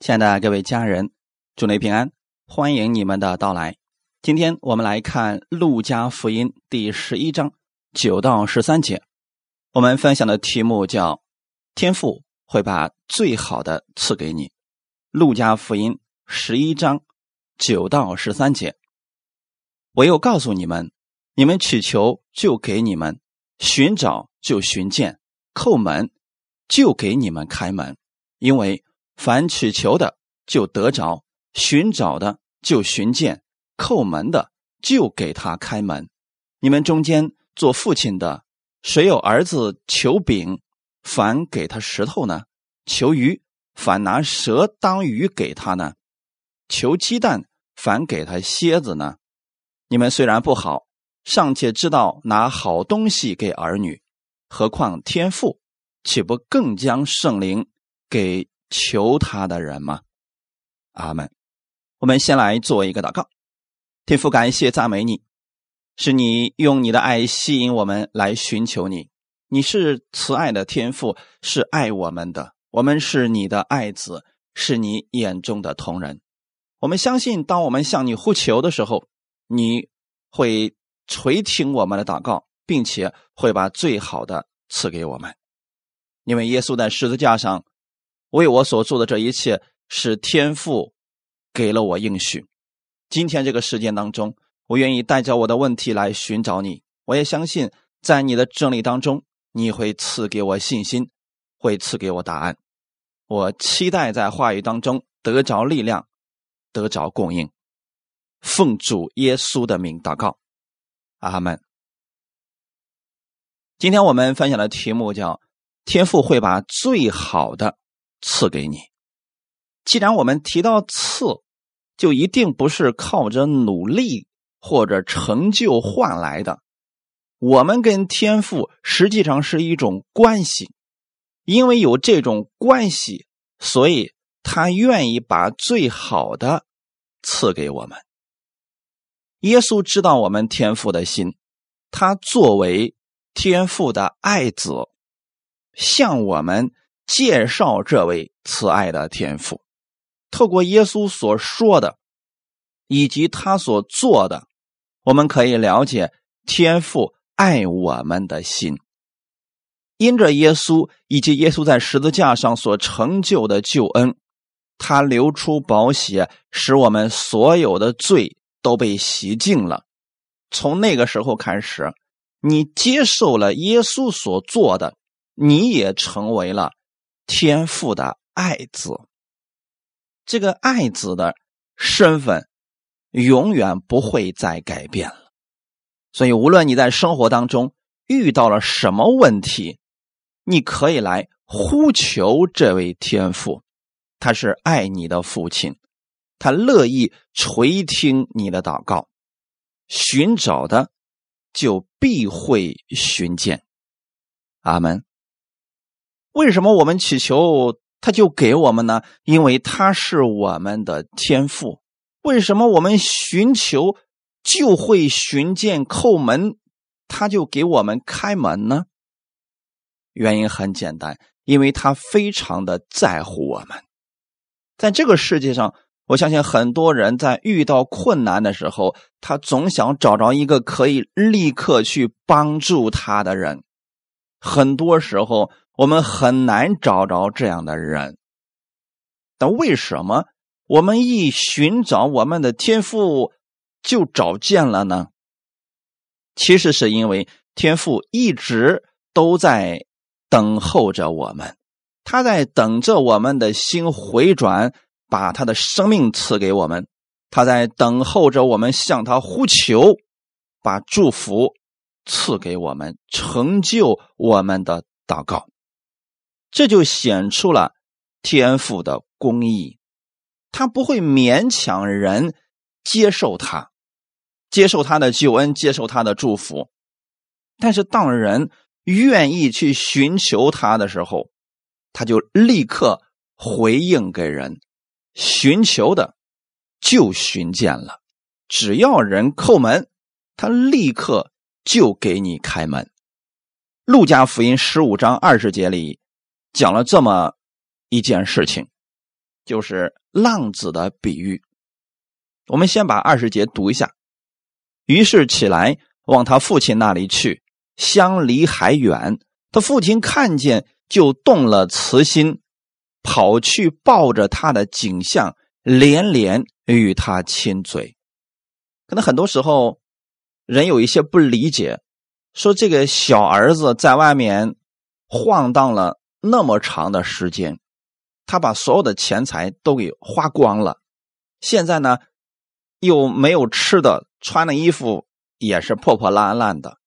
亲爱的各位家人，祝您平安，欢迎你们的到来。今天我们来看《路加福音》第十一章九到十三节。我们分享的题目叫“天父会把最好的赐给你”。《路加福音》十一章九到十三节。我又告诉你们：你们祈求，就给你们；寻找，就寻见；叩门，就给你们开门。因为凡祈求的就得着，寻找的就寻见，叩门的就给他开门。你们中间做父亲的，谁有儿子求饼，反给他石头呢？求鱼，反拿蛇当鱼给他呢？求鸡蛋，反给他蝎子呢？你们虽然不好，尚且知道拿好东西给儿女，何况天父，岂不更将圣灵给？求他的人吗？阿门。我们先来做一个祷告。天父，感谢赞美你，是你用你的爱吸引我们来寻求你。你是慈爱的天父，是爱我们的。我们是你的爱子，是你眼中的同人。我们相信，当我们向你呼求的时候，你会垂听我们的祷告，并且会把最好的赐给我们。因为耶稣在十字架上。为我所做的这一切，是天父给了我应许。今天这个时间当中，我愿意带着我的问题来寻找你。我也相信，在你的真理当中，你会赐给我信心，会赐给我答案。我期待在话语当中得着力量，得着供应。奉主耶稣的名祷告，阿门。今天我们分享的题目叫“天父会把最好的”。赐给你。既然我们提到赐，就一定不是靠着努力或者成就换来的。我们跟天赋实际上是一种关系，因为有这种关系，所以他愿意把最好的赐给我们。耶稣知道我们天赋的心，他作为天赋的爱子，向我们。介绍这位慈爱的天父，透过耶稣所说的，以及他所做的，我们可以了解天父爱我们的心。因着耶稣以及耶稣在十字架上所成就的救恩，他流出宝血，使我们所有的罪都被洗净了。从那个时候开始，你接受了耶稣所做的，你也成为了。天父的爱子，这个爱子的身份永远不会再改变了。所以，无论你在生活当中遇到了什么问题，你可以来呼求这位天父，他是爱你的父亲，他乐意垂听你的祷告。寻找的就必会寻见。阿门。为什么我们祈求他就给我们呢？因为他是我们的天赋。为什么我们寻求就会寻见叩门，他就给我们开门呢？原因很简单，因为他非常的在乎我们。在这个世界上，我相信很多人在遇到困难的时候，他总想找着一个可以立刻去帮助他的人。很多时候。我们很难找着这样的人，但为什么我们一寻找我们的天赋就找见了呢？其实是因为天赋一直都在等候着我们，他在等着我们的心回转，把他的生命赐给我们；他在等候着我们向他呼求，把祝福赐给我们，成就我们的祷告。这就显出了天赋的公义，他不会勉强人接受他，接受他的救恩，接受他的祝福。但是当人愿意去寻求他的时候，他就立刻回应给人，寻求的就寻见了。只要人叩门，他立刻就给你开门。路加福音十五章二十节里。讲了这么一件事情，就是浪子的比喻。我们先把二十节读一下。于是起来往他父亲那里去，相离还远。他父亲看见，就动了慈心，跑去抱着他的景象，连连与他亲嘴。可能很多时候，人有一些不理解，说这个小儿子在外面晃荡了那么长的时间，他把所有的钱财都给花光了，现在呢？又没有吃的，穿的衣服也是破破烂烂的。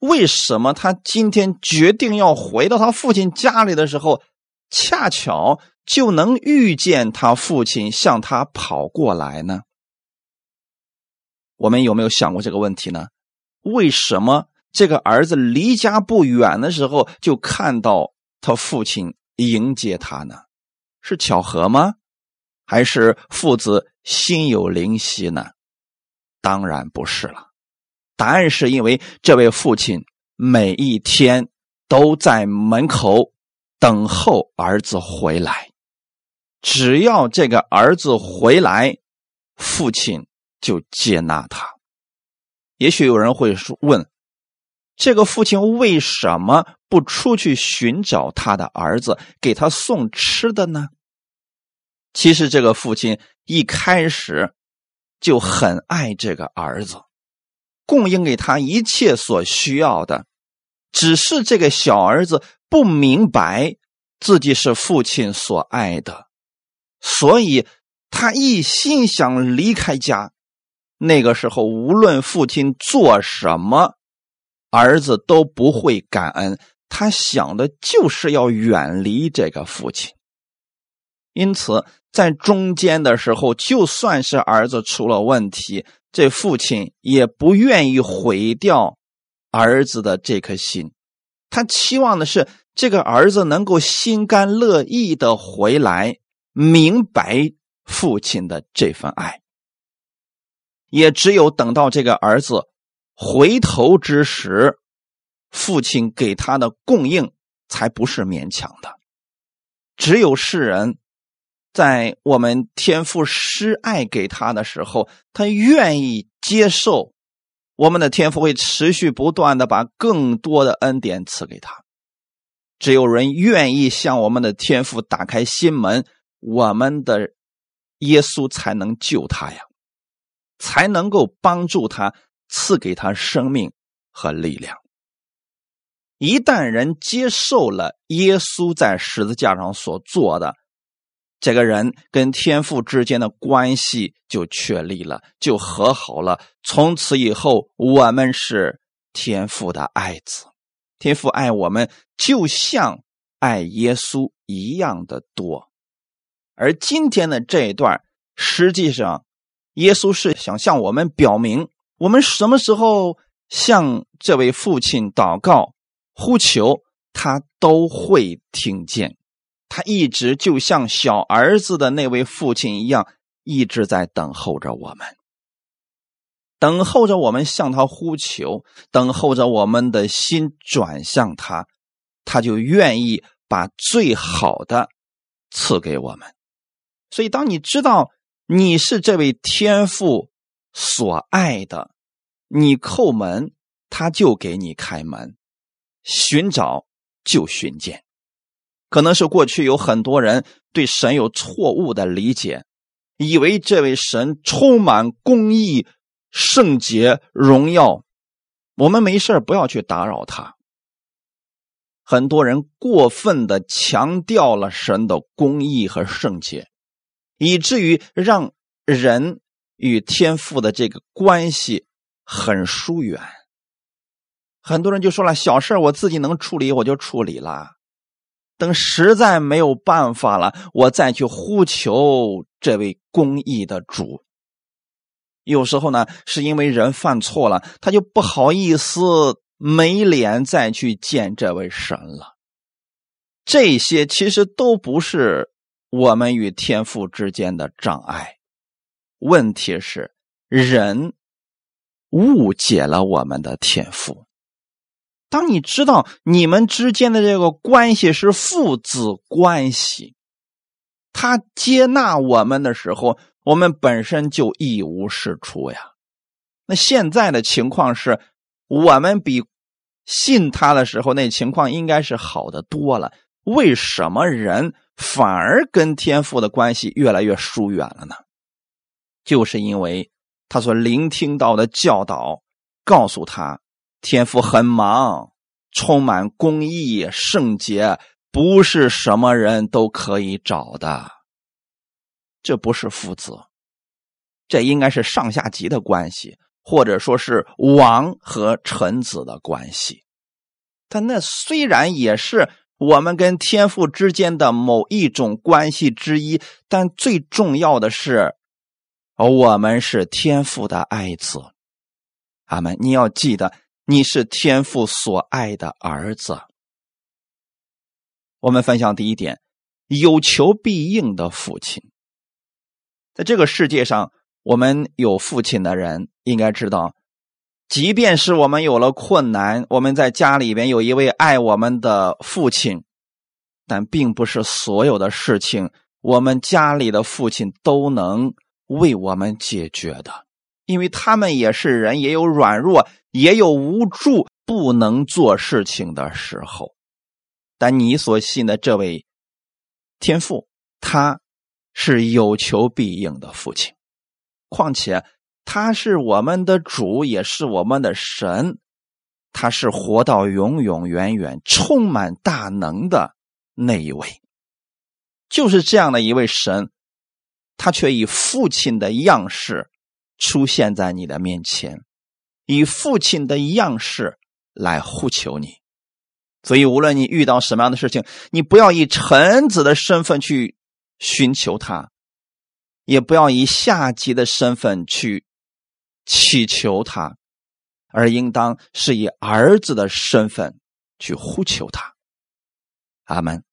为什么他今天决定要回到他父亲家里的时候，恰巧就能遇见他父亲向他跑过来呢？我们有没有想过这个问题呢？为什么这个儿子离家不远的时候就看到他父亲迎接他呢？是巧合吗？还是父子？心有灵犀呢？当然不是了。答案是因为这位父亲每一天都在门口等候儿子回来，只要这个儿子回来，父亲就接纳他。也许有人会：“问这个父亲为什么不出去寻找他的儿子，给他送吃的呢？”其实这个父亲。一开始就很爱这个儿子，供应给他一切所需要的，只是这个小儿子不明白自己是父亲所爱的，所以他一心想离开家。那个时候，无论父亲做什么，儿子都不会感恩，他想的就是要远离这个父亲。因此，在中间的时候，就算是儿子出了问题，这父亲也不愿意毁掉儿子的这颗心。他期望的是这个儿子能够心甘乐意的回来，明白父亲的这份爱。也只有等到这个儿子回头之时，父亲给他的供应才不是勉强的。只有世人。在我们天父施爱给他的时候，他愿意接受，我们的天父会持续不断的把更多的恩典赐给他。只有人愿意向我们的天父打开心门，我们的耶稣才能救他呀，才能够帮助他，赐给他生命和力量。一旦人接受了耶稣在十字架上所做的，这个人跟天父之间的关系就确立了，就和好了。从此以后，我们是天父的爱子，天父爱我们就像爱耶稣一样的多。而今天的这一段，实际上，耶稣是想向我们表明，我们什么时候向这位父亲祷告、呼求，他都会听见。他一直就像小儿子的那位父亲一样，一直在等候着我们，等候着我们向他呼求，等候着我们的心转向他，他就愿意把最好的赐给我们。所以，当你知道你是这位天父所爱的，你叩门，他就给你开门；寻找，就寻见。可能是过去有很多人对神有错误的理解，以为这位神充满公义、圣洁、荣耀，我们没事不要去打扰他。很多人过分的强调了神的公义和圣洁，以至于让人与天父的这个关系很疏远。很多人就说了：“小事我自己能处理，我就处理了。”等实在没有办法了，我再去呼求这位公义的主。有时候呢，是因为人犯错了，他就不好意思、没脸再去见这位神了。这些其实都不是我们与天父之间的障碍，问题是人误解了我们的天赋。当你知道你们之间的这个关系是父子关系，他接纳我们的时候，我们本身就一无是处呀。那现在的情况是，我们比信他的时候那情况应该是好的多了。为什么人反而跟天父的关系越来越疏远了呢？就是因为他所聆听到的教导告诉他，天父很忙，充满公义、圣洁，不是什么人都可以找的。这不是父子，这应该是上下级的关系，或者说是王和臣子的关系。但那虽然也是。我们跟天父之间的某一种关系之一，但最重要的是，我们是天父的爱子。阿门！你要记得，你是天父所爱的儿子。我们分享第一点：有求必应的父亲。在这个世界上，我们有父亲的人应该知道。即便是我们有了困难，我们在家里边有一位爱我们的父亲，但并不是所有的事情，我们家里的父亲都能为我们解决的，因为他们也是人，也有软弱，也有无助，不能做事情的时候。但你所信的这位天父，他是有求必应的父亲，况且。他是我们的主，也是我们的神，他是活到永永远远、充满大能的那一位。就是这样的一位神，他却以父亲的样式出现在你的面前，以父亲的样式来呼求你。所以，无论你遇到什么样的事情，你不要以臣子的身份去寻求他，也不要以下级的身份去。祈求他，而应当是以儿子的身份去呼求他。阿门。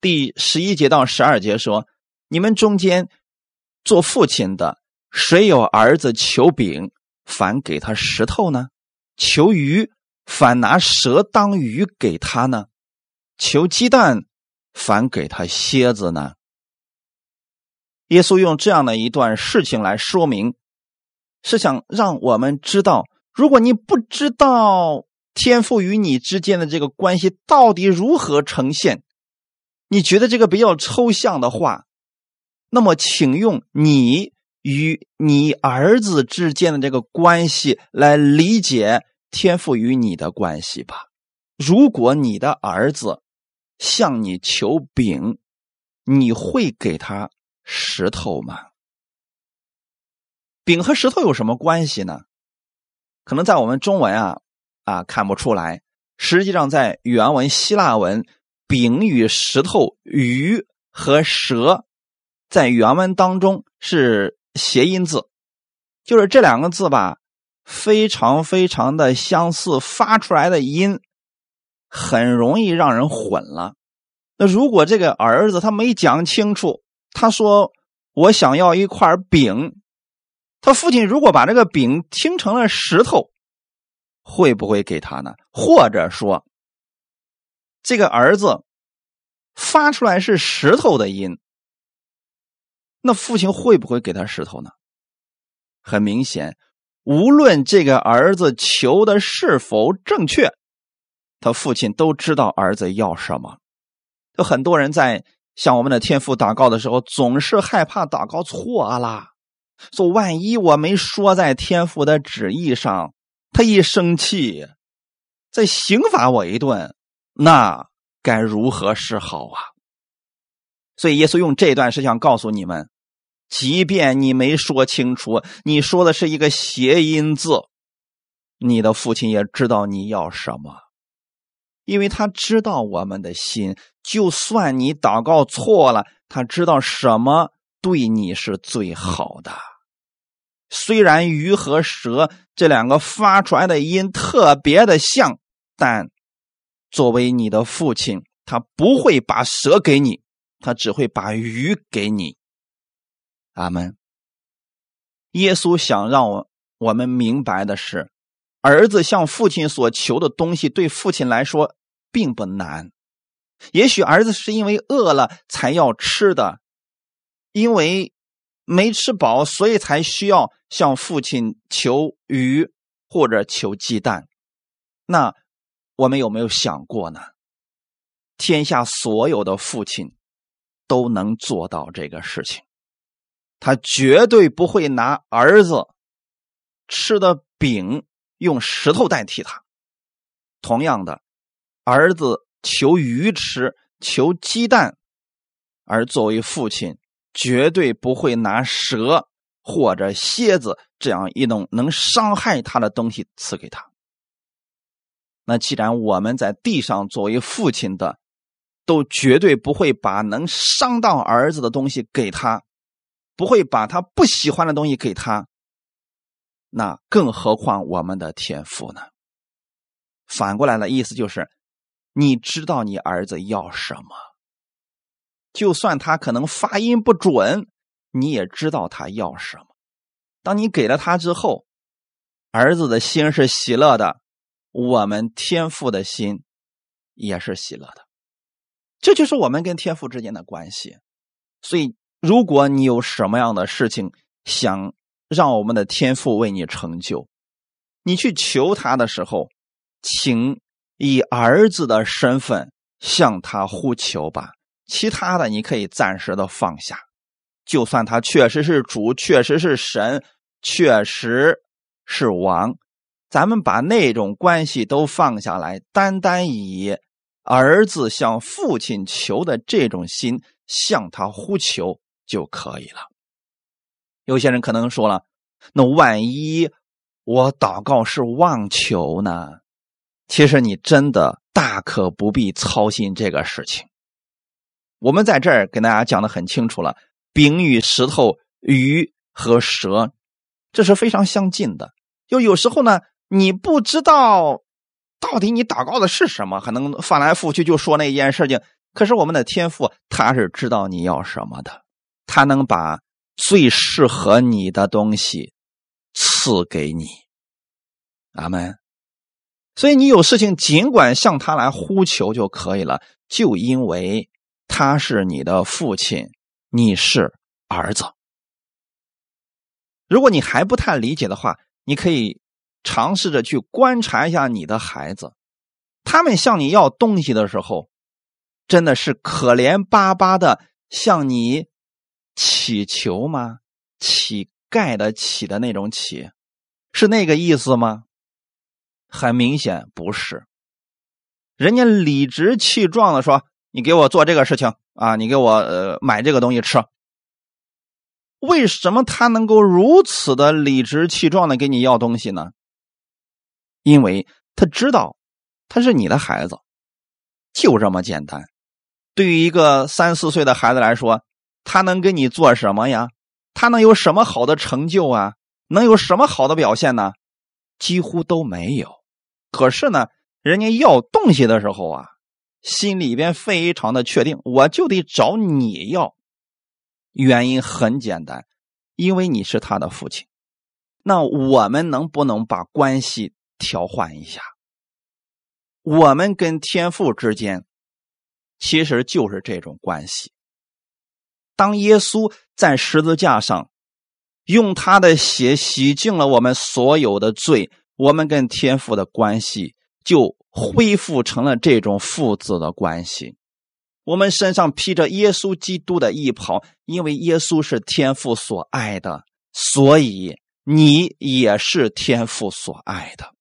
第十一节到十二节说：“你们中间做父亲的，谁有儿子求饼，反给他石头呢？求鱼，反拿蛇当鱼给他呢？求鸡蛋，反给他蝎子呢？”耶稣用这样的一段事情来说明。是想让我们知道，如果你不知道天赋与你之间的这个关系到底如何呈现，你觉得这个比较抽象的话，那么请用你与你儿子之间的这个关系来理解天赋与你的关系吧。如果你的儿子向你求饼，你会给他石头吗？饼和石头有什么关系呢？可能在我们中文啊啊看不出来，实际上在原文希腊文，饼与石头、鱼和蛇，在原文当中是谐音字，就是这两个字吧，非常非常的相似，发出来的音很容易让人混了。那如果这个儿子他没讲清楚，他说我想要一块饼。他父亲如果把这个饼听成了石头，会不会给他呢？或者说，这个儿子发出来是石头的音，那父亲会不会给他石头呢？很明显，无论这个儿子求的是否正确，他父亲都知道儿子要什么。有很多人在向我们的天父祷告的时候，总是害怕祷告错了。说万一我没说在天父的旨意上，他一生气，再刑罚我一顿，那该如何是好啊？所以耶稣用这段是想告诉你们：即便你没说清楚，你说的是一个谐音字，你的父亲也知道你要什么，因为他知道我们的心。就算你祷告错了，他知道什么。对你是最好的。虽然鱼和蛇这两个发出来的音特别的像，但作为你的父亲，他不会把蛇给你，他只会把鱼给你。阿门。耶稣想让我我们明白的是，儿子向父亲所求的东西，对父亲来说并不难。也许儿子是因为饿了才要吃的，因为没吃饱，所以才需要向父亲求鱼或者求鸡蛋。那我们有没有想过呢？天下所有的父亲都能做到这个事情，他绝对不会拿儿子吃的饼用石头代替他。同样的，儿子。求鱼吃，求鸡蛋，而作为父亲，绝对不会拿蛇或者蝎子这样一种能伤害他的东西赐给他。那既然我们在地上作为父亲的，都绝对不会把能伤到儿子的东西给他，不会把他不喜欢的东西给他，那更何况我们的天赋呢？反过来的意思就是。你知道你儿子要什么？就算他可能发音不准，你也知道他要什么。当你给了他之后，儿子的心是喜乐的，我们天父的心也是喜乐的。这就是我们跟天父之间的关系。所以，如果你有什么样的事情想让我们的天父为你成就，你去求他的时候，请。以儿子的身份向他呼求吧，其他的你可以暂时的放下。就算他确实是主，确实是神，确实是王，咱们把那种关系都放下来，单单以儿子向父亲求的这种心向他呼求就可以了。有些人可能说了，那万一我祷告是妄求呢？其实你真的大可不必操心这个事情。我们在这儿跟大家讲的很清楚了，饼与石头、鱼和蛇，这是非常相近的。就有时候呢，你不知道到底你祷告的是什么，可能翻来覆去就说那件事情。可是我们的天父他是知道你要什么的，他能把最适合你的东西赐给你。阿门。所以你有事情尽管向他来呼求就可以了，就因为他是你的父亲，你是儿子。如果你还不太理解的话，你可以尝试着去观察一下你的孩子，他们向你要东西的时候，真的是可怜巴巴的向你乞求吗？乞丐的乞的那种乞，是那个意思吗？很明显不是，人家理直气壮的说：“你给我做这个事情啊，你给我呃买这个东西吃。”为什么他能够如此的理直气壮的给你要东西呢？因为他知道他是你的孩子，就这么简单。对于一个三四岁的孩子来说，他能给你做什么呀？他能有什么好的成就啊？能有什么好的表现呢？几乎都没有。可是呢，人家要东西的时候啊，心里边非常的确定，我就得找你要。原因很简单，因为你是他的父亲。那我们能不能把关系调换一下？我们跟天父之间其实就是这种关系。当耶稣在十字架上用他的血洗净了我们所有的罪。我们跟天父的关系就恢复成了这种父子的关系。我们身上披着耶稣基督的衣袍，因为耶稣是天父所爱的，所以你也是天父所爱的。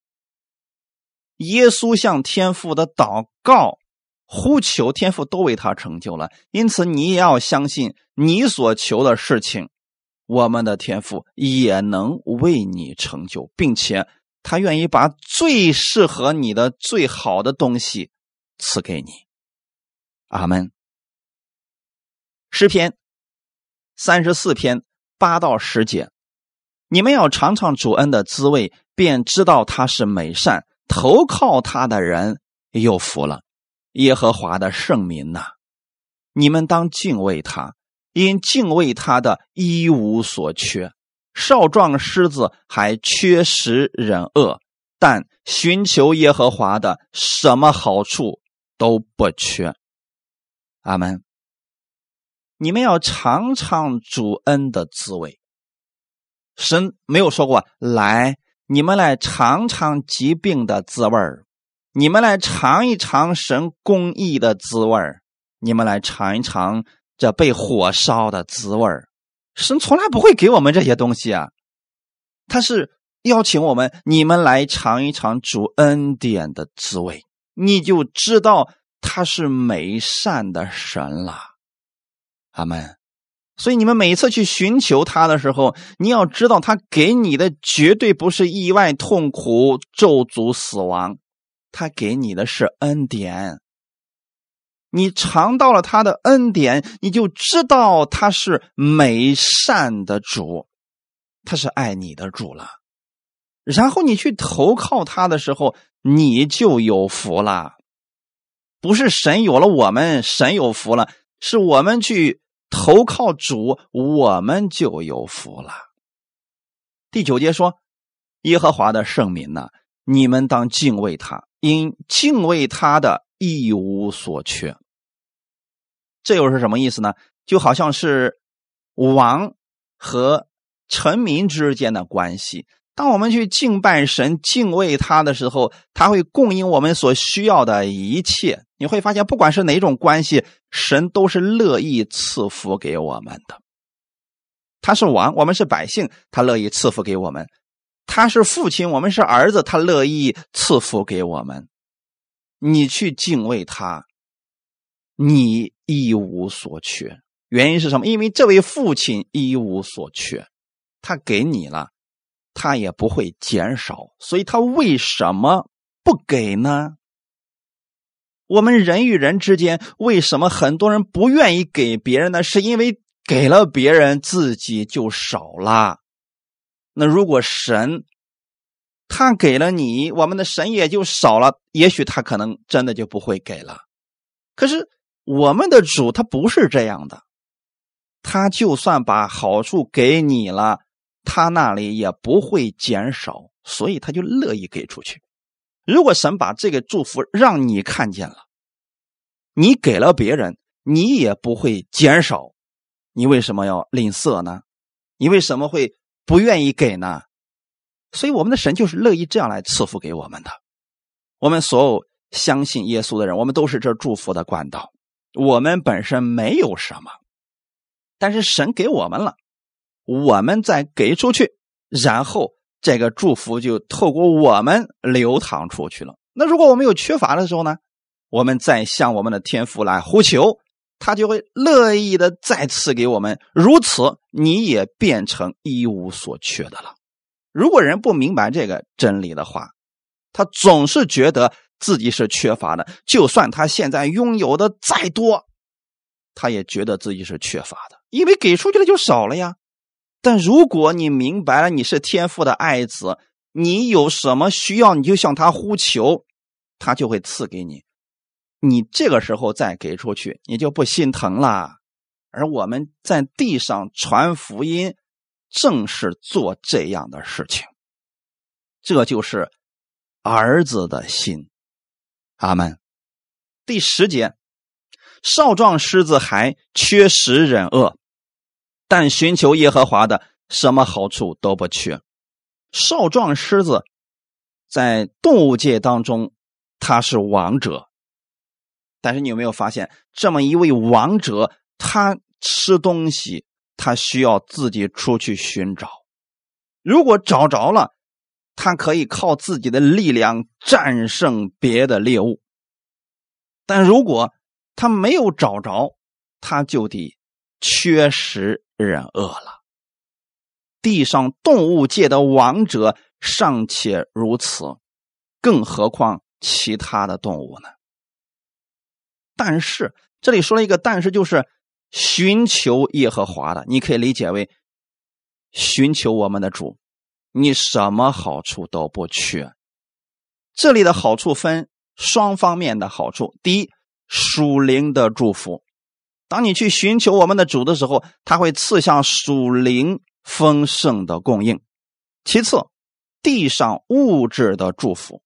耶稣向天父的祷告、呼求，天父都为他成就了。因此，你也要相信，你所求的事情，我们的天父也能为你成就，并且。他愿意把最适合你的、最好的东西赐给你，阿门。诗篇三十四篇八到十节，你们要尝尝主恩的滋味，便知道他是美善。投靠他的人有福了。耶和华的圣民呐，你们当敬畏他，因敬畏他的一无所缺。少壮狮子还缺食忍饿，但寻求耶和华的什么好处都不缺。阿门。你们要尝尝主恩的滋味。神没有说过来，你们来尝尝疾病的滋味儿，你们来尝一尝神公义的滋味，你们来尝一尝这被火烧的滋味。神从来不会给我们这些东西啊，他是邀请我们，你们来尝一尝主恩典的滋味，你就知道他是美善的神了。阿门。所以你们每次去寻求他的时候，你要知道他给你的绝对不是意外、痛苦、咒诅、死亡，他给你的是恩典。你尝到了他的恩典，你就知道他是美善的主，他是爱你的主了。然后你去投靠他的时候，你就有福了。不是神有了我们，神有福了，是我们去投靠主，我们就有福了。第九节说：“耶和华的圣民呐，你们当敬畏他，因敬畏他的一无所缺。”这又是什么意思呢？就好像是王和臣民之间的关系。当我们去敬拜神、敬畏他的时候，他会供应我们所需要的一切。你会发现，不管是哪种关系，神都是乐意赐福给我们的。他是王，我们是百姓，他乐意赐福给我们；他是父亲，我们是儿子，他乐意赐福给我们。你去敬畏他。你一无所缺，原因是什么？因为这位父亲一无所缺，他给你了，他也不会减少，所以他为什么不给呢？我们人与人之间，为什么很多人不愿意给别人呢？是因为给了别人，自己就少了。那如果神他给了你，我们的神也就少了，也许他可能真的就不会给了。可是。我们的主他不是这样的，他就算把好处给你了，他那里也不会减少，所以他就乐意给出去。如果神把这个祝福让你看见了，你给了别人，你也不会减少，你为什么要吝啬呢？你为什么会不愿意给呢？所以我们的神就是乐意这样来赐福给我们的。我们所有相信耶稣的人，我们都是这祝福的管道。我们本身没有什么，但是神给我们了，我们再给出去，然后这个祝福就透过我们流淌出去了。那如果我们有缺乏的时候呢？我们再向我们的天父来呼求，他就会乐意的再次给我们。如此，你也变成一无所缺的了。如果人不明白这个真理的话，他总是觉得。自己是缺乏的，就算他现在拥有的再多，他也觉得自己是缺乏的，因为给出去的就少了呀。但如果你明白了你是天父的爱子，你有什么需要你就向他呼求，他就会赐给你。你这个时候再给出去，你就不心疼了。而我们在地上传福音，正是做这样的事情，这就是儿子的心。阿门。第十节，少壮狮子还缺食忍饿，但寻求耶和华的，什么好处都不缺。少壮狮子在动物界当中，他是王者。但是你有没有发现，这么一位王者，他吃东西，他需要自己出去寻找。如果找着了，他可以靠自己的力量战胜别的猎物，但如果他没有找着，他就得缺食忍饿了。地上动物界的王者尚且如此，更何况其他的动物呢？但是这里说了一个“但是”，就是寻求耶和华的，你可以理解为寻求我们的主。你什么好处都不缺，这里的好处分双方面的好处。第一，属灵的祝福，当你去寻求我们的主的时候，他会赐下属灵丰盛的供应。其次，地上物质的祝福，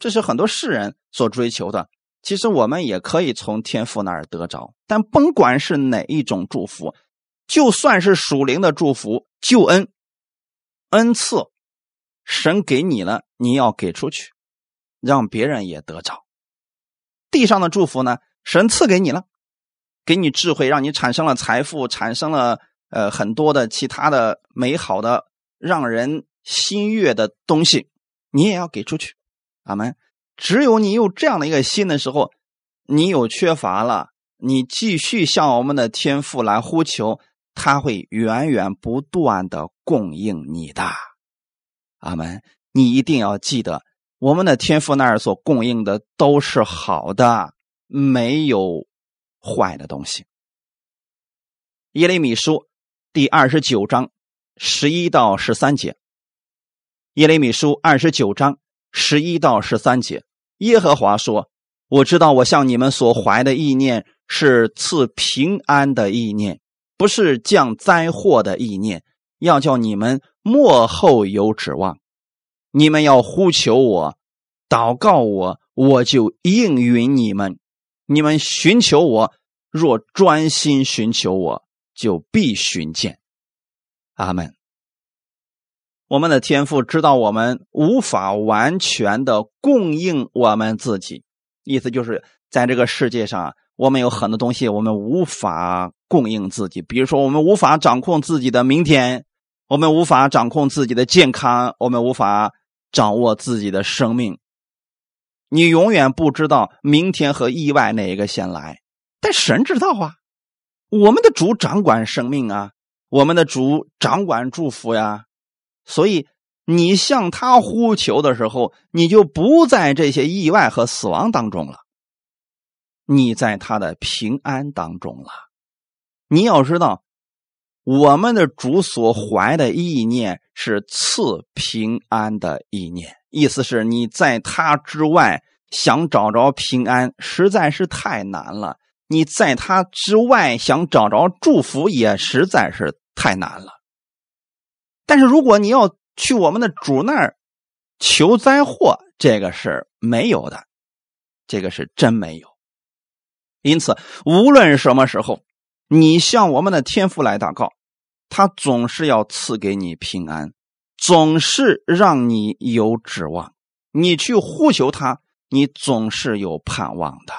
这是很多世人所追求的。其实我们也可以从天父那儿得着，但甭管是哪一种祝福，就算是属灵的祝福、救恩、恩赐，神给你了，你要给出去，让别人也得着。地上的祝福呢，神赐给你了，给你智慧，让你产生了财富，产生了呃很多的其他的美好的、让人心悦的东西，你也要给出去。阿门。只有你有这样的一个心的时候，你有缺乏了，你继续向我们的天父来呼求，他会源源不断的供应你的。阿门！你一定要记得，我们的天父那儿所供应的都是好的，没有坏的东西。耶利米书第二十九章十一到十三节。耶利米书二十九章十一到十三节。耶和华说：“我知道，我向你们所怀的意念是赐平安的意念，不是降灾祸的意念。要叫你们幕后有指望。你们要呼求我，祷告我，我就应允你们。你们寻求我，若专心寻求我，就必寻见。”阿门。我们的天赋知道我们无法完全的供应我们自己，意思就是在这个世界上，我们有很多东西我们无法供应自己。比如说，我们无法掌控自己的明天，我们无法掌控自己的健康，我们无法掌握自己的生命。你永远不知道明天和意外哪一个先来，但神知道啊。我们的主掌管生命啊，我们的主掌管祝福呀。所以，你向他呼求的时候，你就不在这些意外和死亡当中了，你在他的平安当中了。你要知道，我们的主所怀的意念是赐平安的意念，意思是你在他之外想找着平安实在是太难了；你在他之外想找着祝福也实在是太难了。但是如果你要去我们的主那儿求灾祸，这个是没有的，这个是真没有。因此，无论什么时候，你向我们的天父来祷告，他总是要赐给你平安，总是让你有指望。你去呼求他，你总是有盼望的。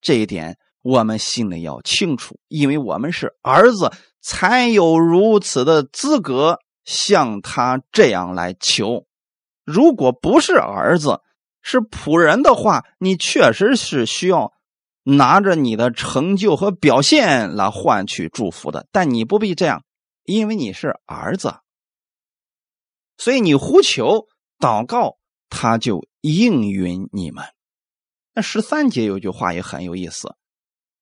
这一点我们心里要清楚，因为我们是儿子，才有如此的资格。像他这样来求，如果不是儿子，是仆人的话，你确实是需要拿着你的成就和表现来换取祝福的。但你不必这样，因为你是儿子，所以你呼求祷告，他就应允你们。那十三节有句话也很有意思：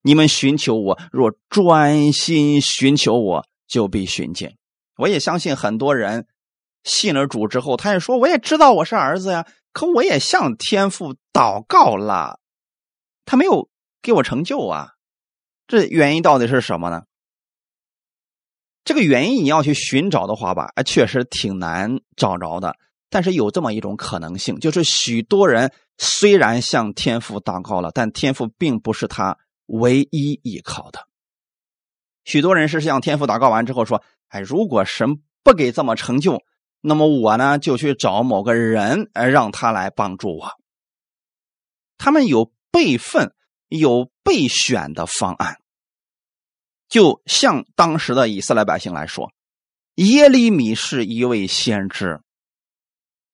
你们寻求我，若专心寻求我，就必寻见。我也相信很多人信了主之后，他也说：“我也知道我是儿子呀，可我也向天父祷告了，他没有给我成就啊。”这原因到底是什么呢？这个原因你要去寻找的话吧，啊，确实挺难找着的。但是有这么一种可能性，就是许多人虽然向天父祷告了，但天父并不是他唯一依靠的。许多人是向天父祷告完之后说。哎，如果神不给这么成就，那么我呢就去找某个人，呃，让他来帮助我。他们有备份、有备选的方案。就像当时的以色列百姓来说，耶利米是一位先知。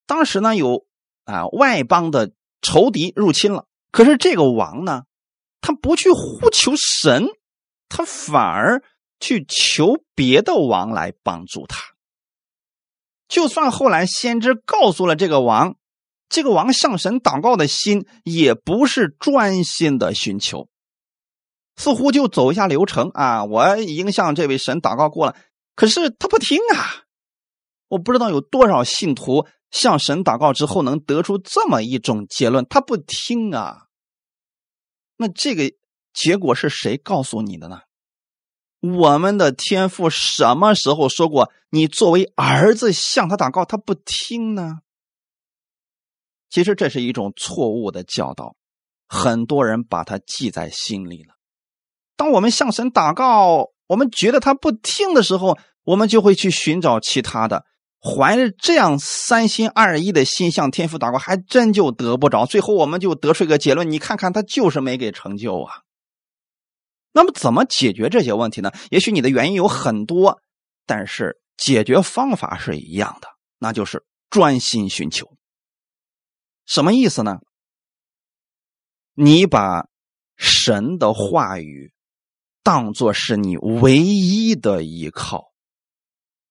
当时呢有啊外邦的仇敌入侵了，可是这个王呢，他不去呼求神，他反而。去求别的王来帮助他，就算后来先知告诉了这个王，这个王向神祷告的心也不是专心的寻求，似乎就走一下流程啊，我已经向这位神祷告过了，可是他不听啊！我不知道有多少信徒向神祷告之后能得出这么一种结论，他不听啊。那这个结果是谁告诉你的呢？我们的天父什么时候说过你作为儿子向他祷告，他不听呢？其实这是一种错误的教导。很多人把它记在心里了。当我们向神祷告，我们觉得他不听的时候，我们就会去寻找其他的。怀着这样三心二意的心向天父祷告，还真就得不着。最后我们就得出一个结论：你看看，他就是没给成就啊。那么怎么解决这些问题呢？也许你的原因有很多，但是解决方法是一样的，那就是专心寻求。什么意思呢？你把神的话语当做是你唯一的依靠。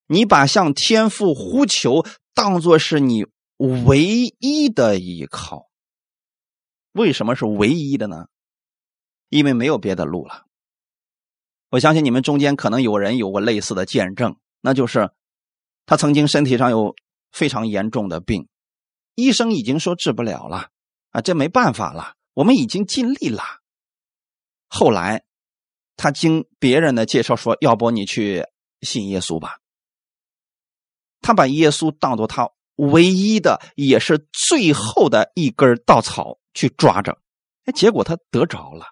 你把向天父呼求当做是你唯一的依靠，为什么是唯一的呢？因为没有别的路了。我相信你们中间可能有人有过类似的见证，那就是他曾经身体上有非常严重的病，医生已经说治不了了啊，这没办法了，我们已经尽力了。后来他经别人的介绍说，要不你去信耶稣吧。他把耶稣当做他唯一的，也是最后的一根稻草去抓着，哎，结果他得着了。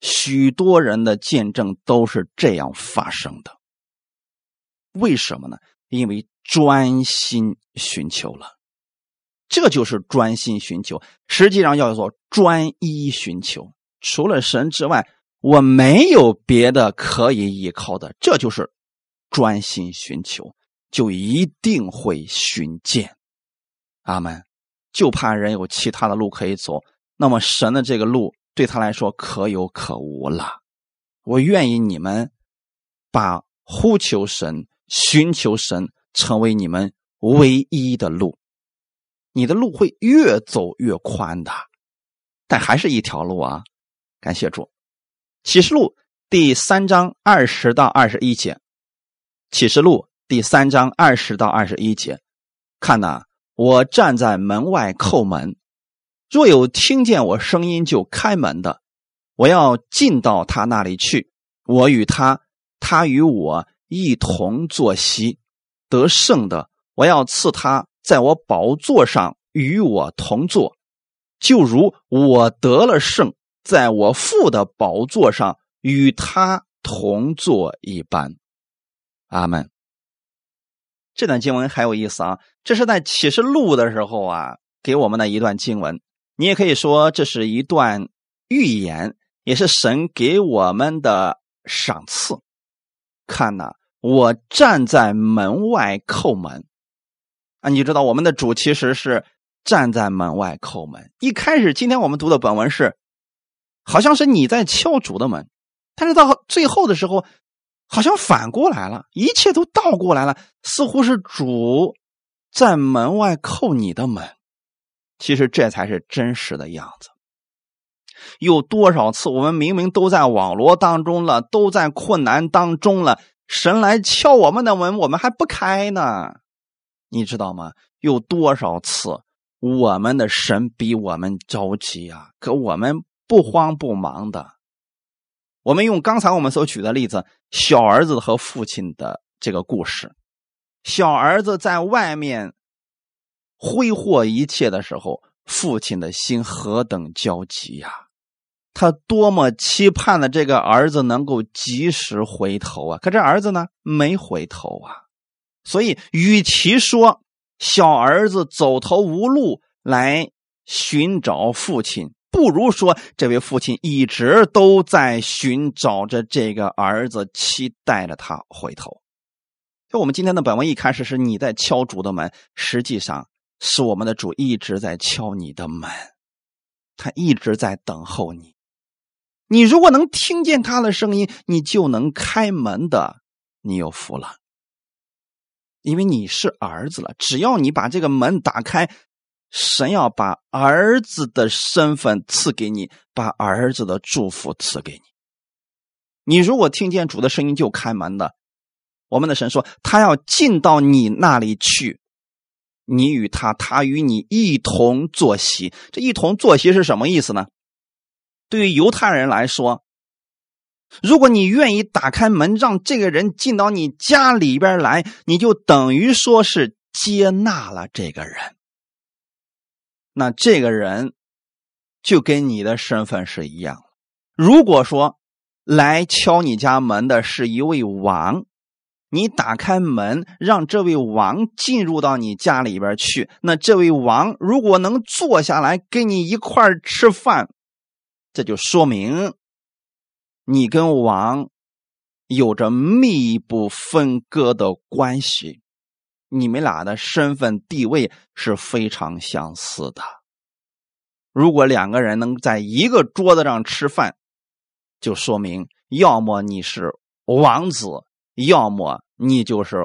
许多人的见证都是这样发生的。为什么呢？因为专心寻求了，这就是专心寻求。实际上叫做专一寻求，除了神之外，我没有别的可以依靠的。这就是专心寻求。就一定会寻见，阿门。就怕人有其他的路可以走，那么神的这个路对他来说可有可无了。我愿意你们把呼求神、寻求神成为你们唯一的路，你的路会越走越宽的，但还是一条路啊！感谢主。启示录第三章二十到二十一节，启示录。第三章二十到二十一节，看呐，我站在门外叩门，若有听见我声音就开门的，我要进到他那里去，我与他，他与我一同坐席。得胜的，我要赐他在我宝座上与我同坐，就如我得了胜，在我父的宝座上与他同坐一般。阿门。这段经文很有意思啊！这是在启示录的时候啊，给我们的一段经文。你也可以说这是一段预言，也是神给我们的赏赐。看呐，我站在门外叩门啊！你知道我们的主其实是站在门外叩门。一开始，今天我们读的本文是，好像是你在敲主的门，但是到最后的时候。好像反过来了，一切都倒过来了，似乎是主在门外叩你的门。其实这才是真实的样子。有多少次我们明明都在网络当中了，都在困难当中了，神来敲我们的门，我们还不开呢？你知道吗？有多少次我们的神比我们着急啊？可我们不慌不忙的。我们用刚才我们所举的例子，小儿子和父亲的这个故事。小儿子在外面挥霍一切的时候，父亲的心何等焦急呀！他多么期盼的这个儿子能够及时回头啊！可这儿子呢，没回头啊！所以，与其说小儿子走投无路来寻找父亲，不如说，这位父亲一直都在寻找着这个儿子，期待着他回头。就我们今天的本文一开始是你在敲主的门，实际上是我们的主一直在敲你的门，他一直在等候你。你如果能听见他的声音，你就能开门的，你有福了，因为你是儿子了。只要你把这个门打开。神要把儿子的身份赐给你，把儿子的祝福赐给你。你如果听见主的声音就开门的，我们的神说他要进到你那里去，你与他，他与你一同坐席。这一同坐席是什么意思呢？对于犹太人来说，如果你愿意打开门让这个人进到你家里边来，你就等于说是接纳了这个人。那这个人就跟你的身份是一样。如果说来敲你家门的是一位王，你打开门让这位王进入到你家里边去，那这位王如果能坐下来跟你一块吃饭，这就说明你跟王有着密不分割的关系，你们俩的身份地位是非常相似的。如果两个人能在一个桌子上吃饭，就说明要么你是王子，要么你就是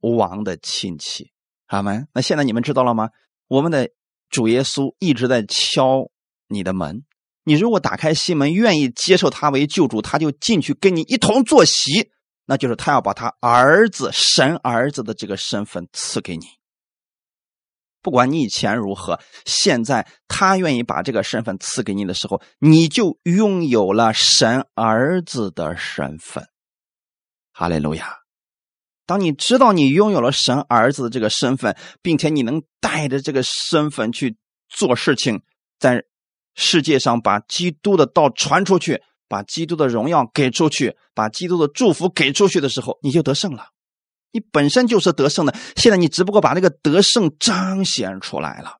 王的亲戚。好吗？那现在你们知道了吗？我们的主耶稣一直在敲你的门，你如果打开心门，愿意接受他为救主，他就进去跟你一同坐席，那就是他要把他儿子、神儿子的这个身份赐给你。不管你以前如何，现在他愿意把这个身份赐给你的时候，你就拥有了神儿子的身份。哈利路亚！当你知道你拥有了神儿子的这个身份，并且你能带着这个身份去做事情，在世界上把基督的道传出去，把基督的荣耀给出去，把基督的祝福给出去的时候，你就得胜了。你本身就是得胜的，现在你只不过把这个得胜彰显出来了。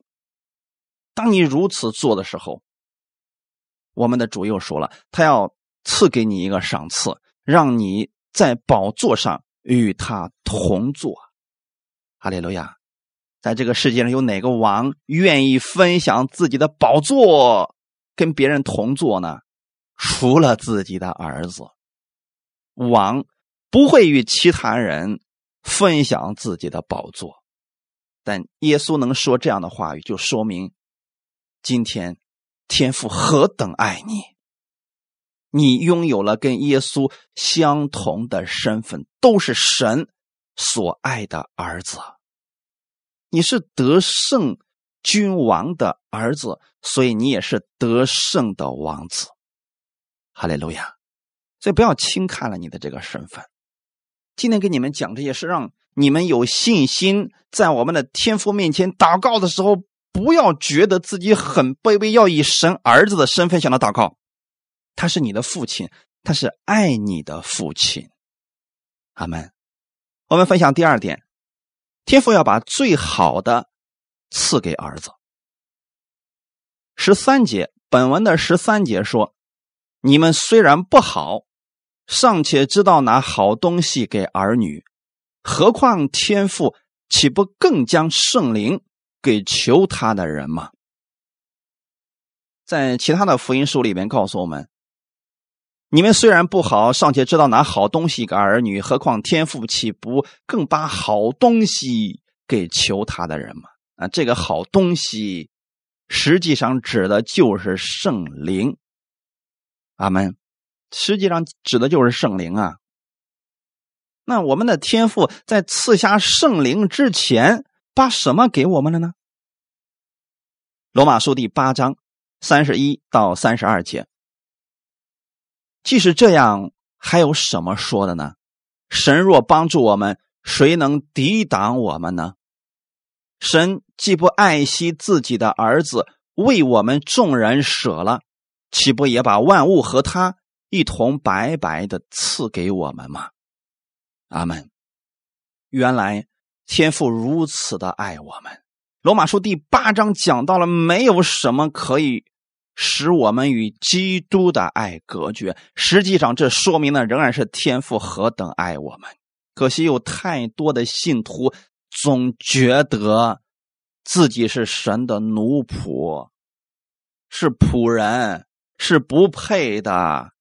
当你如此做的时候，我们的主又说了，他要赐给你一个赏赐，让你在宝座上与他同坐。哈利路亚！在这个世界上，有哪个王愿意分享自己的宝座跟别人同坐呢？除了自己的儿子，王不会与其他人。分享自己的宝座，但耶稣能说这样的话语，就说明今天天父何等爱你。你拥有了跟耶稣相同的身份，都是神所爱的儿子。你是得胜君王的儿子，所以你也是得胜的王子。哈利路亚！所以不要轻看了你的这个身份。今天跟你们讲这些，是让你们有信心，在我们的天父面前祷告的时候，不要觉得自己很卑微，要以神儿子的身份向他祷告。他是你的父亲，他是爱你的父亲。阿门。我们分享第二点，天父要把最好的赐给儿子。十三节，本文的十三节说：“你们虽然不好。”尚且知道拿好东西给儿女，何况天父岂不更将圣灵给求他的人吗？在其他的福音书里面告诉我们：你们虽然不好，尚且知道拿好东西给儿女，何况天父岂不更把好东西给求他的人吗？啊，这个好东西实际上指的就是圣灵。阿门。实际上指的就是圣灵啊。那我们的天父在赐下圣灵之前，把什么给我们了呢？罗马书第八章三十一到三十二节。即使这样，还有什么说的呢？神若帮助我们，谁能抵挡我们呢？神既不爱惜自己的儿子，为我们众人舍了，岂不也把万物和他？一同白白的赐给我们吗？阿门。原来天父如此的爱我们。罗马书第八章讲到了，没有什么可以使我们与基督的爱隔绝。实际上，这说明呢仍然是天父何等爱我们。可惜有太多的信徒总觉得自己是神的奴仆，是仆人，是不配的。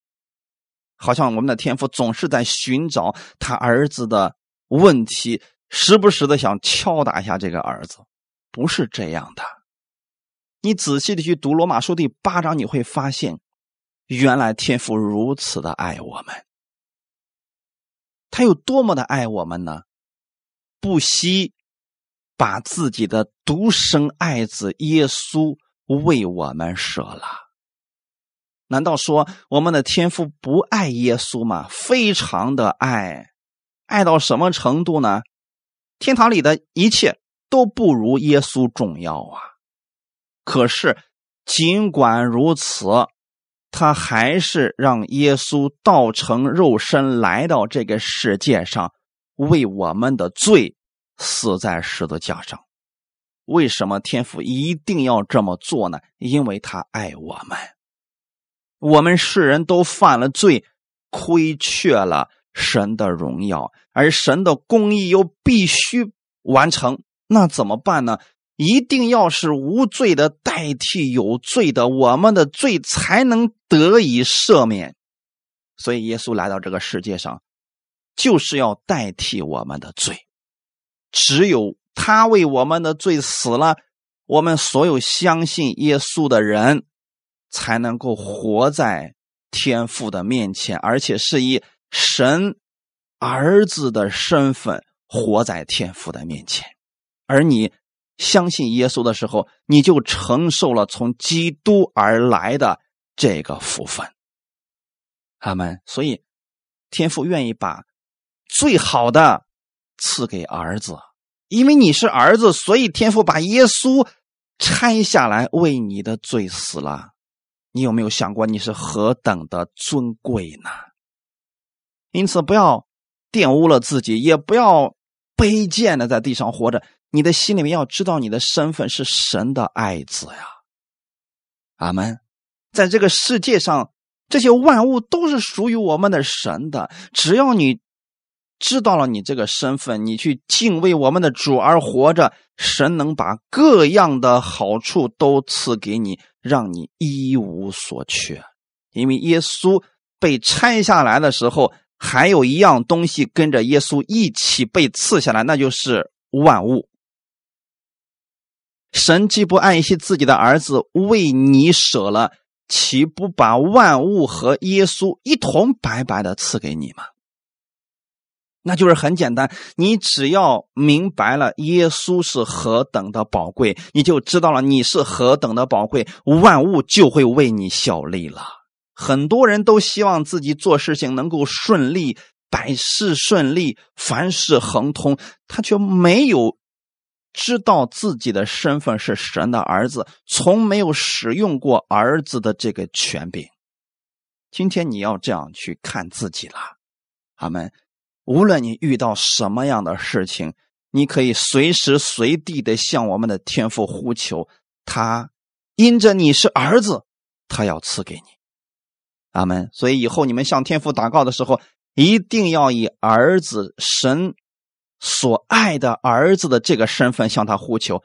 好像我们的天父总是在寻找他儿子的问题，时不时的想敲打一下这个儿子，不是这样的。你仔细的去读罗马书第八章，你会发现，原来天父如此的爱我们，他有多么的爱我们呢？不惜把自己的独生爱子耶稣为我们舍了。难道说我们的天父不爱耶稣吗？非常的爱，爱到什么程度呢？天堂里的一切都不如耶稣重要啊！可是尽管如此，他还是让耶稣道成肉身来到这个世界上，为我们的罪死在十字架上。为什么天父一定要这么做呢？因为他爱我们。我们世人都犯了罪，亏缺了神的荣耀，而神的公义又必须完成，那怎么办呢？一定要是无罪的代替有罪的，我们的罪才能得以赦免。所以耶稣来到这个世界上，就是要代替我们的罪。只有他为我们的罪死了，我们所有相信耶稣的人，才能够活在天父的面前，而且是以神儿子的身份活在天父的面前。而你。相信耶稣的时候，你就承受了从基督而来的这个福分。阿门。所以，天父愿意把最好的赐给儿子，因为你是儿子，所以天父把耶稣拆下来为你的罪死了。你有没有想过，你是何等的尊贵呢？因此，不要玷污了自己，也不要卑贱的在地上活着。你的心里面要知道，你的身份是神的爱子呀，阿门。在这个世界上，这些万物都是属于我们的神的。只要你知道了你这个身份，你去敬畏我们的主而活着，神能把各样的好处都赐给你，让你一无所缺。因为耶稣被拆下来的时候，还有一样东西跟着耶稣一起被赐下来，那就是万物。神既不爱惜自己的儿子，为你舍了，岂不把万物和耶稣一同白白的赐给你吗？那就是很简单，你只要明白了耶稣是何等的宝贵，你就知道了你是何等的宝贵，万物就会为你效力了。很多人都希望自己做事情能够顺利，百事顺利，凡事亨通，他却没有。知道自己的身份是神的儿子，从没有使用过儿子的这个权柄。今天你要这样去看自己了，阿门。无论你遇到什么样的事情，你可以随时随地的向我们的天父呼求，他因着你是儿子，他要赐给你，阿门。所以以后你们向天父祷告的时候，一定要以儿子神。所爱的儿子的这个身份向他呼求，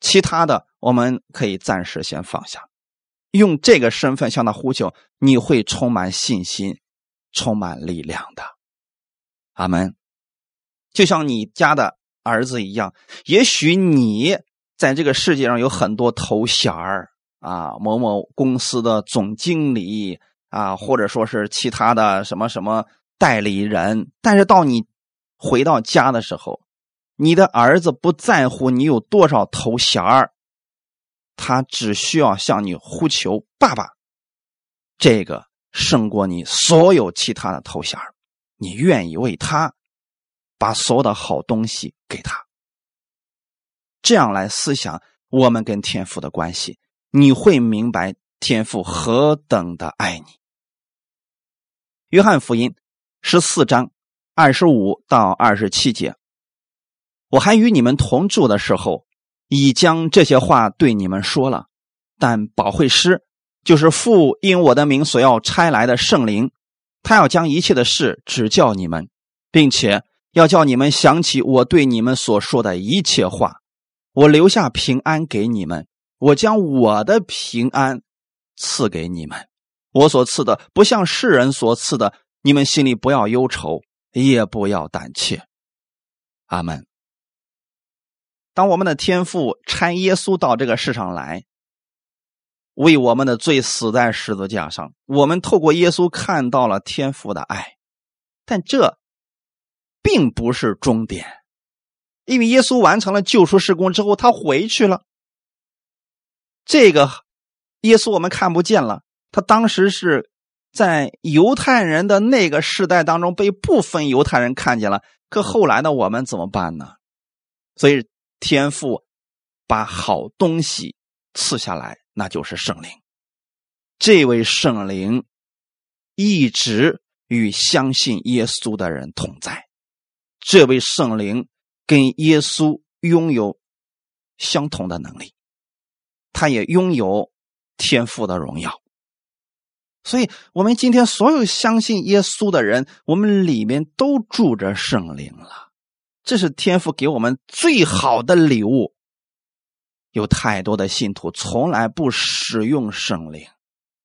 其他的我们可以暂时先放下，用这个身份向他呼求，你会充满信心，充满力量的。阿门。就像你家的儿子一样，也许你在这个世界上有很多头衔儿啊，某某公司的总经理啊，或者说是其他的什么什么代理人，但是到你。回到家的时候，你的儿子不在乎你有多少头衔儿，他只需要向你呼求“爸爸”，这个胜过你所有其他的头衔儿你愿意为他把所有的好东西给他，这样来思想我们跟天父的关系，你会明白天父何等的爱你。约翰福音十四章。二十五到二十七节，我还与你们同住的时候，已将这些话对你们说了。但保惠师就是父因我的名所要差来的圣灵，他要将一切的事指教你们，并且要叫你们想起我对你们所说的一切话。我留下平安给你们，我将我的平安赐给你们。我所赐的不像世人所赐的，你们心里不要忧愁。也不要胆怯，阿门。当我们的天父差耶稣到这个世上来，为我们的罪死在十字架上，我们透过耶稣看到了天父的爱，但这并不是终点，因为耶稣完成了救赎施工之后，他回去了。这个耶稣我们看不见了，他当时是。在犹太人的那个时代当中，被部分犹太人看见了。可后来的我们怎么办呢？所以天父把好东西赐下来，那就是圣灵。这位圣灵一直与相信耶稣的人同在。这位圣灵跟耶稣拥有相同的能力，他也拥有天赋的荣耀。所以，我们今天所有相信耶稣的人，我们里面都住着圣灵了。这是天父给我们最好的礼物。有太多的信徒从来不使用圣灵，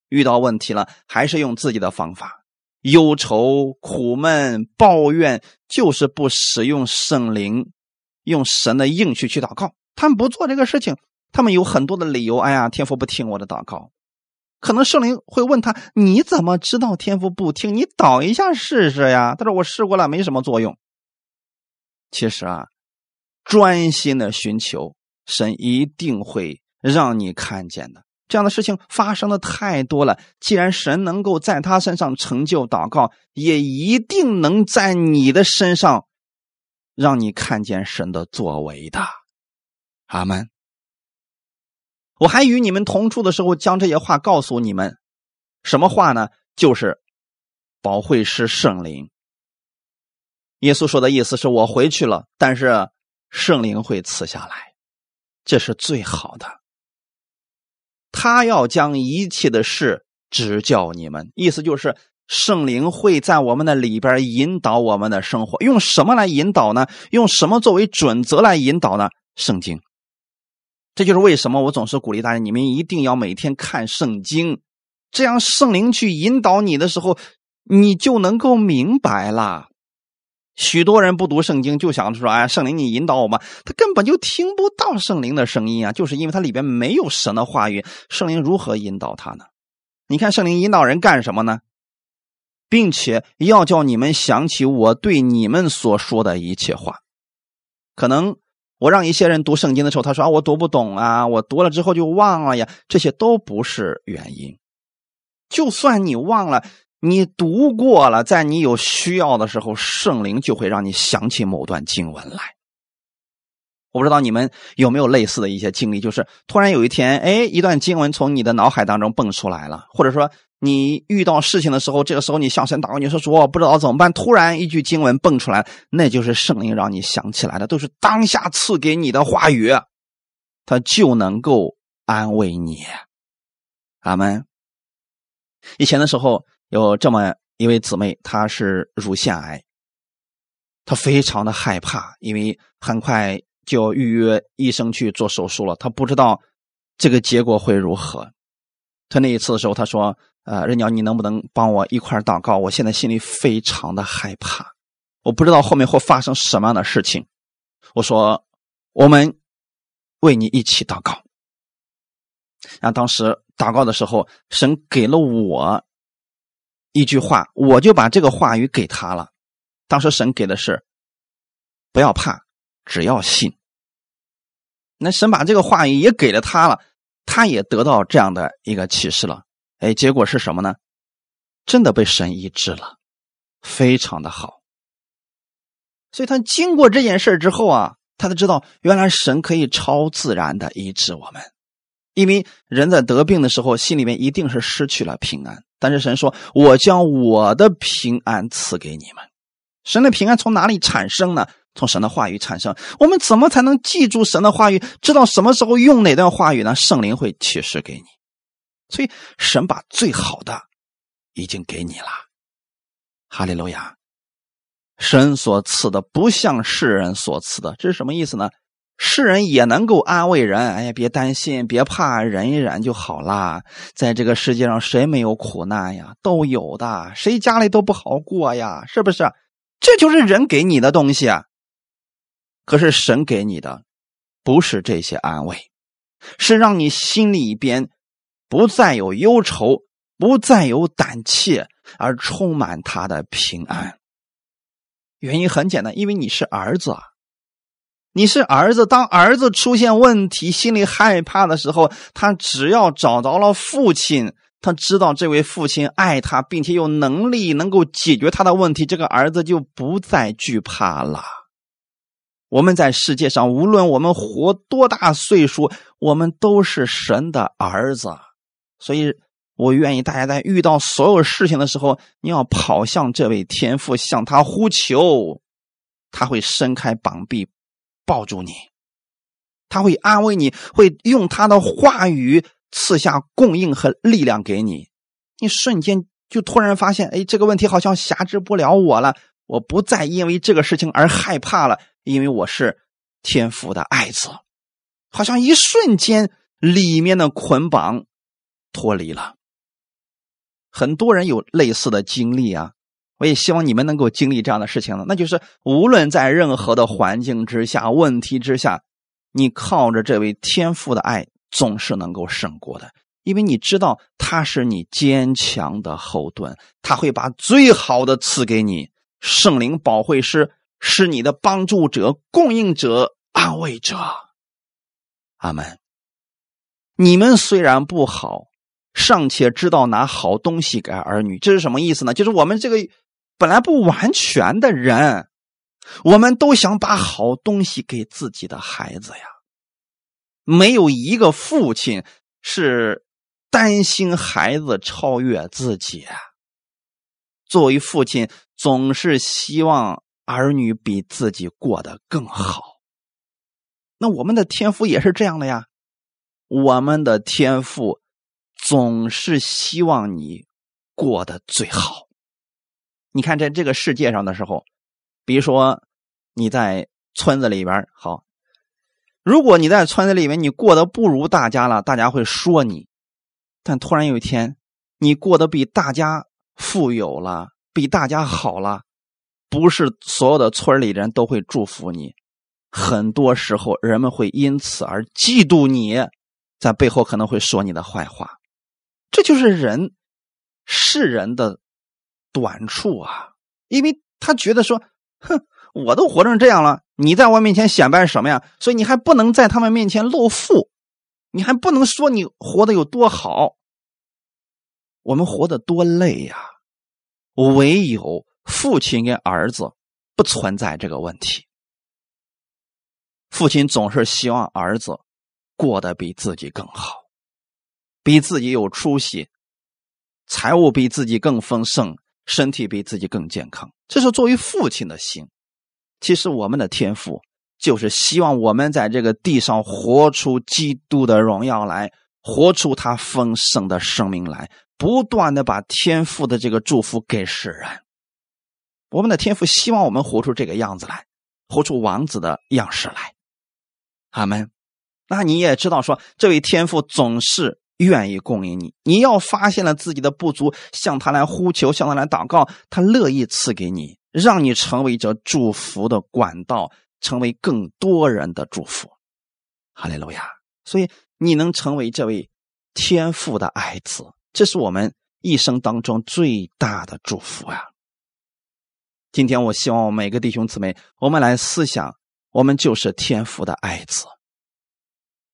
遇到问题了还是用自己的方法，忧愁、苦闷、抱怨，就是不使用圣灵，用神的应许去祷告。他们不做这个事情，他们有很多的理由。哎呀，天父不听我的祷告。可能圣灵会问他：“你怎么知道天父不听？你祷一下试试呀。”他说：“我试过了，没什么作用。”其实啊，专心的寻求。神一定会让你看见的，这样的事情发生的太多了。既然神能够在他身上成就祷告，也一定能在你的身上让你看见神的作为的。阿门。我还与你们同住的时候，将这些话告诉你们，什么话呢？就是保惠师圣灵。耶稣说的意思是我回去了，但是圣灵会赐下来。这是最好的。他要将一切的事指教你们，意思就是圣灵会在我们的里边引导我们的生活。用什么来引导呢？用什么作为准则来引导呢？圣经。这就是为什么我总是鼓励大家，你们一定要每天看圣经，这样圣灵去引导你的时候，你就能够明白了。许多人不读圣经，就想说：“哎，圣灵，你引导我吧。”他根本就听不到圣灵的声音啊，就是因为他里边没有神的话语。圣灵如何引导他呢？你看，圣灵引导人干什么呢？并且要叫你们想起我对你们所说的一切话。可能我让一些人读圣经的时候，他说：“啊，我读不懂啊，我读了之后就忘了呀。”这些都不是原因。就算你忘了。你读过了，在你有需要的时候，圣灵就会让你想起某段经文来。我不知道你们有没有类似的一些经历，就是突然有一天，哎，一段经文从你的脑海当中蹦出来了，或者说你遇到事情的时候，这个时候你向神祷告，你说说不知道怎么办，突然一句经文蹦出来，那就是圣灵让你想起来的，都是当下赐给你的话语，他就能够安慰你。阿门。以前的时候。有这么一位姊妹，她是乳腺癌，她非常的害怕，因为很快就要预约医生去做手术了，她不知道这个结果会如何。她那一次的时候，她说：“呃，任鸟，你能不能帮我一块祷告？我现在心里非常的害怕，我不知道后面会发生什么样的事情。”我说：“我们为你一起祷告。”然后当时祷告的时候，神给了我。一句话，我就把这个话语给他了。当时神给的是“不要怕，只要信”。那神把这个话语也给了他了，他也得到这样的一个启示了。哎，结果是什么呢？真的被神医治了，非常的好。所以他经过这件事之后啊，他才知道原来神可以超自然的医治我们。因为人在得病的时候，心里面一定是失去了平安。但是神说：“我将我的平安赐给你们。”神的平安从哪里产生呢？从神的话语产生。我们怎么才能记住神的话语，知道什么时候用哪段话语呢？圣灵会启示给你。所以神把最好的已经给你了。哈利路亚！神所赐的不像世人所赐的，这是什么意思呢？世人也能够安慰人，哎呀，别担心，别怕，忍一忍就好啦。在这个世界上，谁没有苦难呀？都有的，谁家里都不好过呀？是不是？这就是人给你的东西啊。可是神给你的，不是这些安慰，是让你心里边不再有忧愁，不再有胆怯，而充满他的平安。原因很简单，因为你是儿子啊。你是儿子，当儿子出现问题、心里害怕的时候，他只要找着了父亲，他知道这位父亲爱他，并且有能力能够解决他的问题，这个儿子就不再惧怕了。我们在世界上，无论我们活多大岁数，我们都是神的儿子，所以我愿意大家在遇到所有事情的时候，你要跑向这位天父，向他呼求，他会伸开膀臂抱住你，他会安慰你，会用他的话语赐下供应和力量给你，你瞬间就突然发现，哎，这个问题好像辖制不了我了，我不再因为这个事情而害怕了，因为我是天父的爱子。好像一瞬间，里面的捆绑脱离了。很多人有类似的经历啊，我也希望你们能够经历这样的事情呢。那就是无论在任何的环境之下、问题之下，你靠着这位天父的爱，总是能够胜过的，因为你知道他是你坚强的后盾，他会把最好的赐给你。圣灵保惠师是你的帮助者、供应者、安慰者。阿门。你们虽然不好，尚且知道拿好东西给儿女，这是什么意思呢？就是我们这个本来不完全的人，我们都想把好东西给自己的孩子呀。没有一个父亲是担心孩子超越自己。作为父亲，总是希望儿女比自己过得更好。那我们的天赋也是这样的呀，我们的天赋总是希望你过得最好。你看，在这个世界上的时候，比如说你在村子里边好，如果你在村子里面你过得不如大家了，大家会说你；但突然有一天，你过得比大家富有了，比大家好了，不是所有的村里人都会祝福你。很多时候，人们会因此而嫉妒你，在背后可能会说你的坏话。这就是人世人的短处啊！因为他觉得说：“哼，我都活成这样了，你在我面前显摆什么呀？”所以你还不能在他们面前露富，你还不能说你活得有多好。我们活得多累呀！唯有父亲跟儿子不存在这个问题。父亲总是希望儿子过得比自己更好，比自己有出息，财务比自己更丰盛，身体比自己更健康。这是作为父亲的心。其实我们的天赋就是希望我们在这个地上活出基督的荣耀来，活出他丰盛的生命来，不断的把天赋的这个祝福给世人。我们的天赋希望我们活出这个样子来，活出王子的样式来。阿门。那你也知道，说这位天父总是愿意供应你。你要发现了自己的不足，向他来呼求，向他来祷告，他乐意赐给你，让你成为这祝福的管道，成为更多人的祝福。哈利路亚！所以你能成为这位天父的爱子，这是我们一生当中最大的祝福啊！今天我希望我每个弟兄姊妹，我们来思想。我们就是天父的爱子。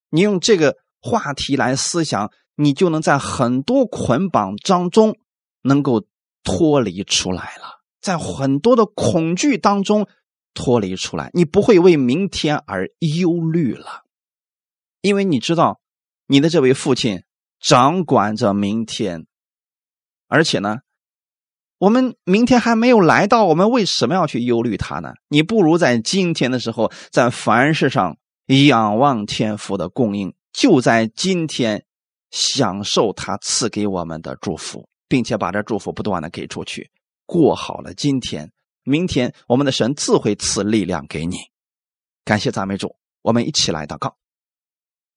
你用这个话题来思想，你就能在很多捆绑当中能够脱离出来了，在很多的恐惧当中脱离出来，你不会为明天而忧虑了，因为你知道你的这位父亲掌管着明天，而且呢。我们明天还没有来到，我们为什么要去忧虑它呢？你不如在今天的时候，在凡事上仰望天父的供应，就在今天享受他赐给我们的祝福，并且把这祝福不断的给出去，过好了今天，明天我们的神自会赐力量给你。感谢赞美主，我们一起来祷告。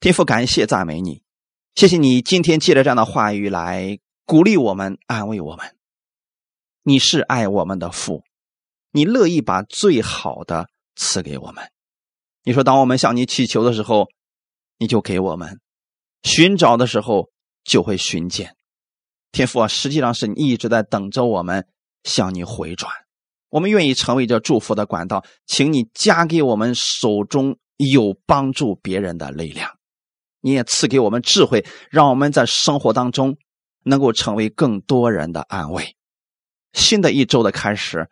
天父，感谢赞美你，谢谢你今天借着这样的话语来鼓励我们，安慰我们。你是爱我们的父，你乐意把最好的赐给我们。你说，当我们向你祈求的时候，你就给我们；寻找的时候就会寻见。天父啊，实际上是你一直在等着我们向你回转。我们愿意成为这祝福的管道，请你加给我们手中有帮助别人的力量。你也赐给我们智慧，让我们在生活当中能够成为更多人的安慰。新的一周的开始，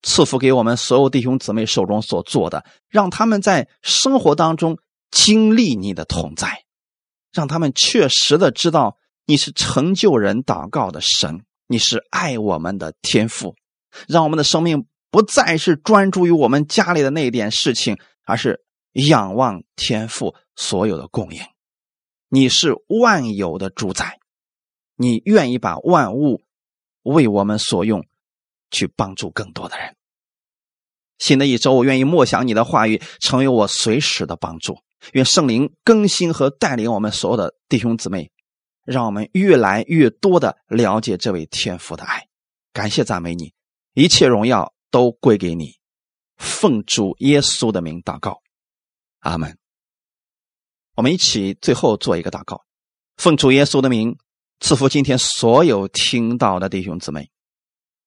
赐福给我们所有弟兄姊妹手中所做的，让他们在生活当中经历你的同在，让他们确实的知道你是成就人祷告的神，你是爱我们的天父，让我们的生命不再是专注于我们家里的那一点事情，而是仰望天父所有的供应。你是万有的主宰，你愿意把万物为我们所用，去帮助更多的人。新的一周，我愿意默想你的话语，成为我随时的帮助。愿圣灵更新和带领我们所有的弟兄姊妹，让我们越来越多的了解这位天父的爱。感谢赞美你，一切荣耀都归给你。奉主耶稣的名祷告，阿门。我们一起最后做一个祷告，奉主耶稣的名赐福今天所有听到的弟兄姊妹，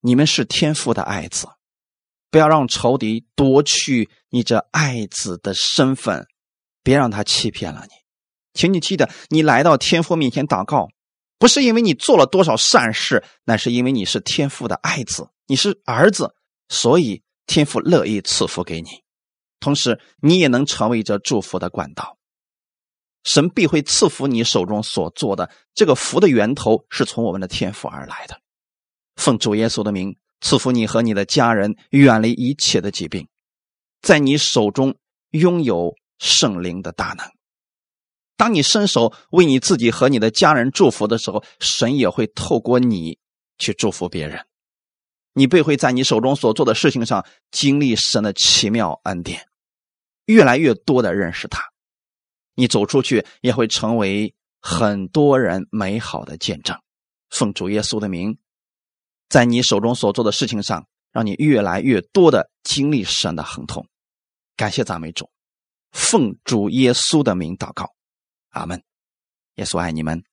你们是天父的爱子。不要让仇敌夺去你这爱子的身份，别让他欺骗了你。请你记得，你来到天父面前祷告，不是因为你做了多少善事，乃是因为你是天父的爱子，你是儿子，所以天父乐意赐福给你。同时，你也能成为这祝福的管道，神必会赐福你手中所做的。这个福的源头是从我们的天父而来的。奉主耶稣的名。赐福你和你的家人远离一切的疾病，在你手中拥有圣灵的大能。当你伸手为你自己和你的家人祝福的时候，神也会透过你去祝福别人。你必会在你手中所做的事情上经历神的奇妙恩典，越来越多的认识他。你走出去也会成为很多人美好的见证。奉主耶稣的名。在你手中所做的事情上，让你越来越多的经历神的亨通。感谢赞美主，奉主耶稣的名祷告，阿门。耶稣爱你们。